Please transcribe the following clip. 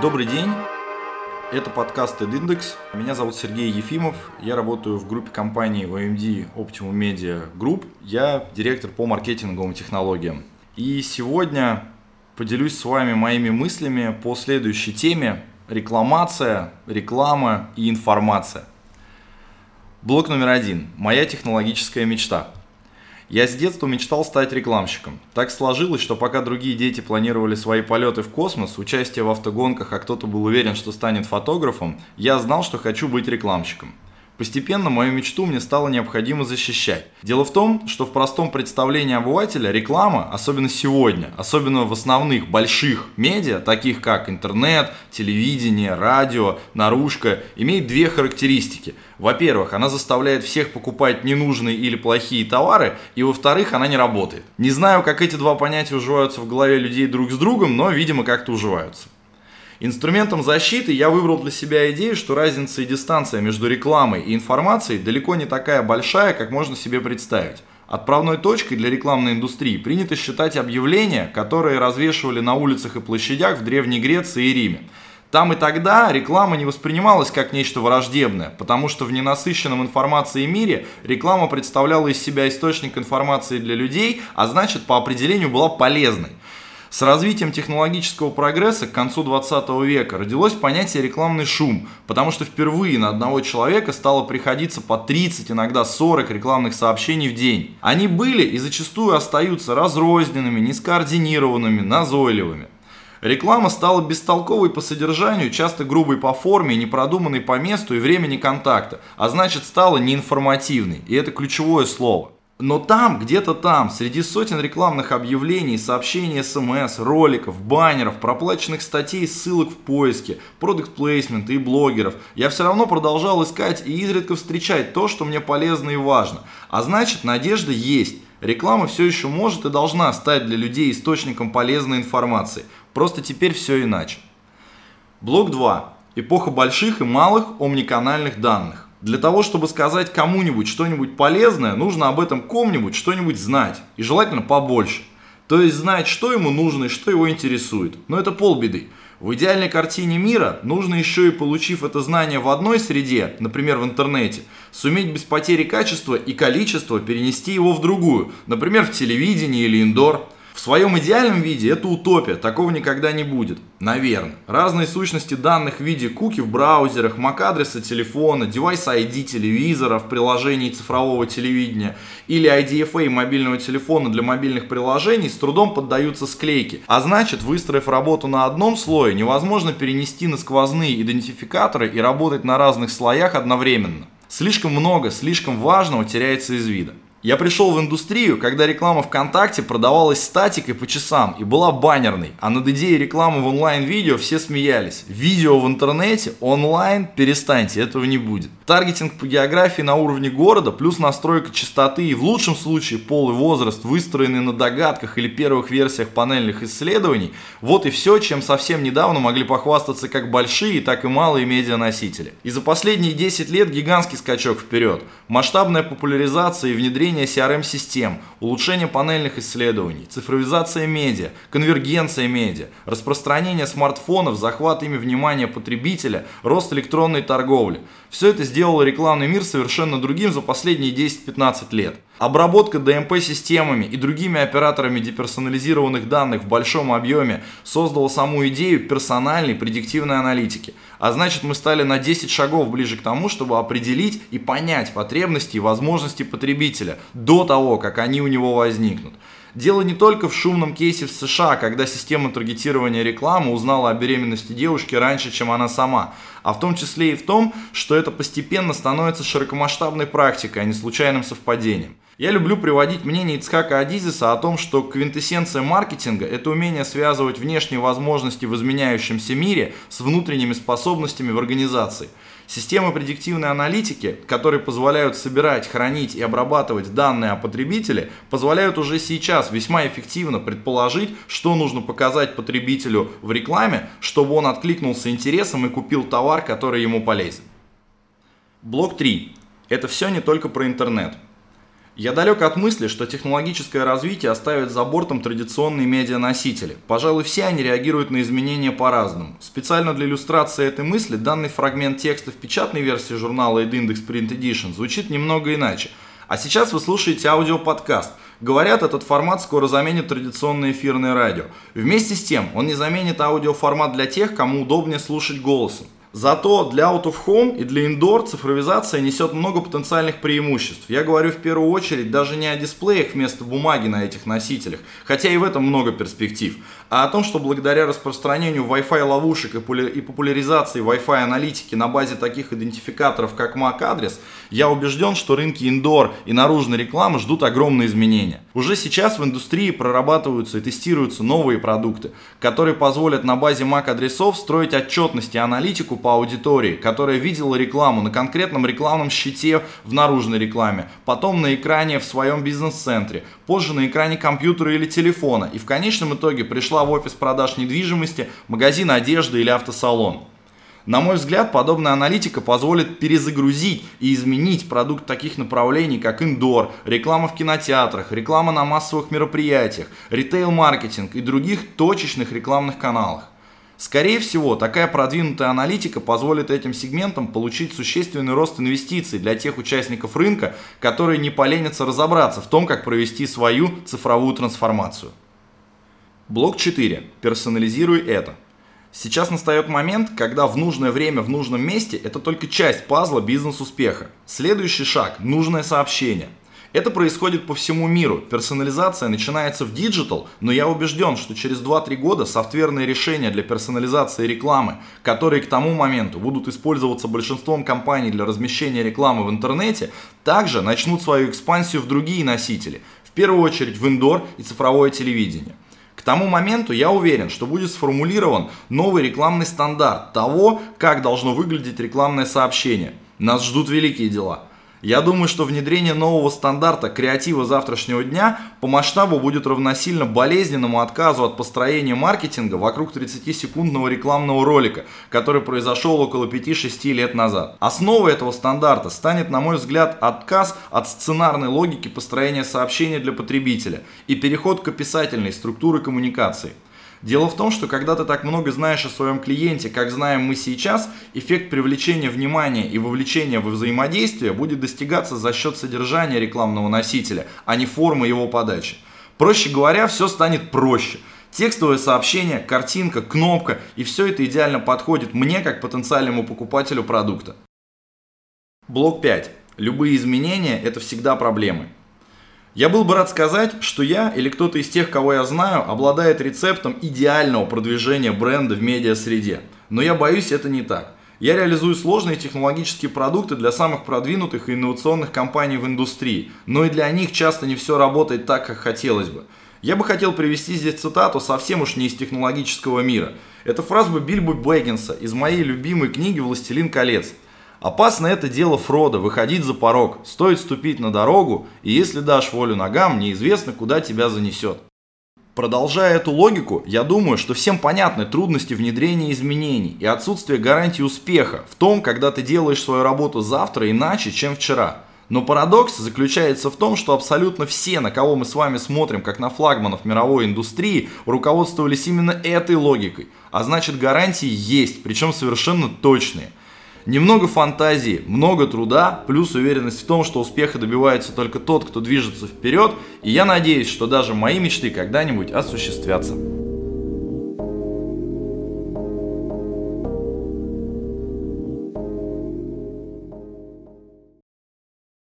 Добрый день. Это подкаст Индекс. Меня зовут Сергей Ефимов. Я работаю в группе компании OMD Optimum Media Group. Я директор по маркетинговым технологиям. И сегодня поделюсь с вами моими мыслями по следующей теме рекламация, реклама и информация. Блок номер один. Моя технологическая мечта – я с детства мечтал стать рекламщиком. Так сложилось, что пока другие дети планировали свои полеты в космос, участие в автогонках, а кто-то был уверен, что станет фотографом, я знал, что хочу быть рекламщиком. Постепенно мою мечту мне стало необходимо защищать. Дело в том, что в простом представлении обывателя реклама, особенно сегодня, особенно в основных больших медиа, таких как интернет, телевидение, радио, наружка, имеет две характеристики. Во-первых, она заставляет всех покупать ненужные или плохие товары, и во-вторых, она не работает. Не знаю, как эти два понятия уживаются в голове людей друг с другом, но, видимо, как-то уживаются. Инструментом защиты я выбрал для себя идею, что разница и дистанция между рекламой и информацией далеко не такая большая, как можно себе представить. Отправной точкой для рекламной индустрии принято считать объявления, которые развешивали на улицах и площадях в Древней Греции и Риме. Там и тогда реклама не воспринималась как нечто враждебное, потому что в ненасыщенном информацией мире реклама представляла из себя источник информации для людей, а значит по определению была полезной. С развитием технологического прогресса к концу 20 века родилось понятие рекламный шум, потому что впервые на одного человека стало приходиться по 30, иногда 40 рекламных сообщений в день. Они были и зачастую остаются разрозненными, нескоординированными, назойливыми. Реклама стала бестолковой по содержанию, часто грубой по форме, непродуманной по месту и времени контакта, а значит стала неинформативной, и это ключевое слово. Но там, где-то там, среди сотен рекламных объявлений, сообщений смс, роликов, баннеров, проплаченных статей, ссылок в поиске, продукт плейсмента и блогеров, я все равно продолжал искать и изредка встречать то, что мне полезно и важно. А значит, надежда есть. Реклама все еще может и должна стать для людей источником полезной информации. Просто теперь все иначе. Блок 2. Эпоха больших и малых омниканальных данных. Для того, чтобы сказать кому-нибудь что-нибудь полезное, нужно об этом ком-нибудь что-нибудь знать. И желательно побольше. То есть знать, что ему нужно и что его интересует. Но это полбеды. В идеальной картине мира нужно еще и получив это знание в одной среде, например в интернете, суметь без потери качества и количества перенести его в другую, например в телевидении или индор. В своем идеальном виде это утопия, такого никогда не будет. Наверное. Разные сущности данных в виде куки в браузерах, MAC-адреса телефона, девайс ID телевизора в приложении цифрового телевидения или IDFA мобильного телефона для мобильных приложений с трудом поддаются склейке. А значит, выстроив работу на одном слое, невозможно перенести на сквозные идентификаторы и работать на разных слоях одновременно. Слишком много, слишком важного теряется из вида. Я пришел в индустрию, когда реклама ВКонтакте продавалась статикой по часам и была баннерной, а над идеей рекламы в онлайн-видео все смеялись. Видео в интернете, онлайн, перестаньте, этого не будет. Таргетинг по географии на уровне города, плюс настройка частоты и в лучшем случае пол и возраст, выстроенные на догадках или первых версиях панельных исследований, вот и все, чем совсем недавно могли похвастаться как большие, так и малые медианосители. И за последние 10 лет гигантский скачок вперед. Масштабная популяризация и внедрение внедрение CRM-систем, улучшение панельных исследований, цифровизация медиа, конвергенция медиа, распространение смартфонов, захват ими внимания потребителя, рост электронной торговли. Все это сделало рекламный мир совершенно другим за последние 10-15 лет. Обработка DMP-системами и другими операторами деперсонализированных данных в большом объеме создала саму идею персональной предиктивной аналитики. А значит мы стали на 10 шагов ближе к тому, чтобы определить и понять потребности и возможности потребителя до того, как они у него возникнут. Дело не только в шумном кейсе в США, когда система таргетирования рекламы узнала о беременности девушки раньше, чем она сама, а в том числе и в том, что это постепенно становится широкомасштабной практикой, а не случайным совпадением. Я люблю приводить мнение Ицхака Адизиса о том, что квинтэссенция маркетинга – это умение связывать внешние возможности в изменяющемся мире с внутренними способностями в организации. Системы предиктивной аналитики, которые позволяют собирать, хранить и обрабатывать данные о потребителе, позволяют уже сейчас весьма эффективно предположить, что нужно показать потребителю в рекламе, чтобы он откликнулся интересом и купил товар, который ему полезен. Блок 3. Это все не только про интернет. Я далек от мысли, что технологическое развитие оставит за бортом традиционные медианосители. Пожалуй, все они реагируют на изменения по-разному. Специально для иллюстрации этой мысли данный фрагмент текста в печатной версии журнала EdIndex Print Edition звучит немного иначе. А сейчас вы слушаете аудиоподкаст. Говорят, этот формат скоро заменит традиционное эфирное радио. Вместе с тем, он не заменит аудиоформат для тех, кому удобнее слушать голосом. Зато для out of home и для indoor цифровизация несет много потенциальных преимуществ. Я говорю в первую очередь даже не о дисплеях вместо бумаги на этих носителях, хотя и в этом много перспектив, а о том, что благодаря распространению Wi-Fi ловушек и популяризации Wi-Fi аналитики на базе таких идентификаторов, как MAC-адрес, я убежден, что рынки indoor и наружной рекламы ждут огромные изменения. Уже сейчас в индустрии прорабатываются и тестируются новые продукты, которые позволят на базе MAC-адресов строить отчетность и аналитику по аудитории, которая видела рекламу на конкретном рекламном щите в наружной рекламе, потом на экране в своем бизнес-центре, позже на экране компьютера или телефона и в конечном итоге пришла в офис продаж недвижимости, магазин одежды или автосалон. На мой взгляд, подобная аналитика позволит перезагрузить и изменить продукт таких направлений, как индор, реклама в кинотеатрах, реклама на массовых мероприятиях, ритейл-маркетинг и других точечных рекламных каналах. Скорее всего, такая продвинутая аналитика позволит этим сегментам получить существенный рост инвестиций для тех участников рынка, которые не поленятся разобраться в том, как провести свою цифровую трансформацию. Блок 4. Персонализируй это. Сейчас настает момент, когда в нужное время в нужном месте это только часть пазла бизнес-успеха. Следующий шаг – нужное сообщение – это происходит по всему миру. Персонализация начинается в digital, но я убежден, что через 2-3 года софтверные решения для персонализации рекламы, которые к тому моменту будут использоваться большинством компаний для размещения рекламы в интернете, также начнут свою экспансию в другие носители, в первую очередь в indoor и цифровое телевидение. К тому моменту я уверен, что будет сформулирован новый рекламный стандарт того, как должно выглядеть рекламное сообщение. Нас ждут великие дела. Я думаю, что внедрение нового стандарта креатива завтрашнего дня по масштабу будет равносильно болезненному отказу от построения маркетинга вокруг 30-секундного рекламного ролика, который произошел около 5-6 лет назад. Основой этого стандарта станет, на мой взгляд, отказ от сценарной логики построения сообщения для потребителя и переход к описательной структуре коммуникации. Дело в том, что когда ты так много знаешь о своем клиенте, как знаем мы сейчас, эффект привлечения внимания и вовлечения во взаимодействие будет достигаться за счет содержания рекламного носителя, а не формы его подачи. Проще говоря, все станет проще. Текстовое сообщение, картинка, кнопка и все это идеально подходит мне как потенциальному покупателю продукта. Блок 5. Любые изменения – это всегда проблемы. Я был бы рад сказать, что я или кто-то из тех, кого я знаю, обладает рецептом идеального продвижения бренда в медиа-среде. Но я боюсь, это не так. Я реализую сложные технологические продукты для самых продвинутых и инновационных компаний в индустрии, но и для них часто не все работает так, как хотелось бы. Я бы хотел привести здесь цитату совсем уж не из технологического мира. Это фраза Бильбо Бэггинса из моей любимой книги «Властелин колец». Опасно это дело Фрода, выходить за порог. Стоит ступить на дорогу, и если дашь волю ногам, неизвестно, куда тебя занесет. Продолжая эту логику, я думаю, что всем понятны трудности внедрения изменений и отсутствие гарантии успеха в том, когда ты делаешь свою работу завтра иначе, чем вчера. Но парадокс заключается в том, что абсолютно все, на кого мы с вами смотрим, как на флагманов мировой индустрии, руководствовались именно этой логикой. А значит гарантии есть, причем совершенно точные. Немного фантазии, много труда, плюс уверенность в том, что успеха добивается только тот, кто движется вперед, и я надеюсь, что даже мои мечты когда-нибудь осуществятся.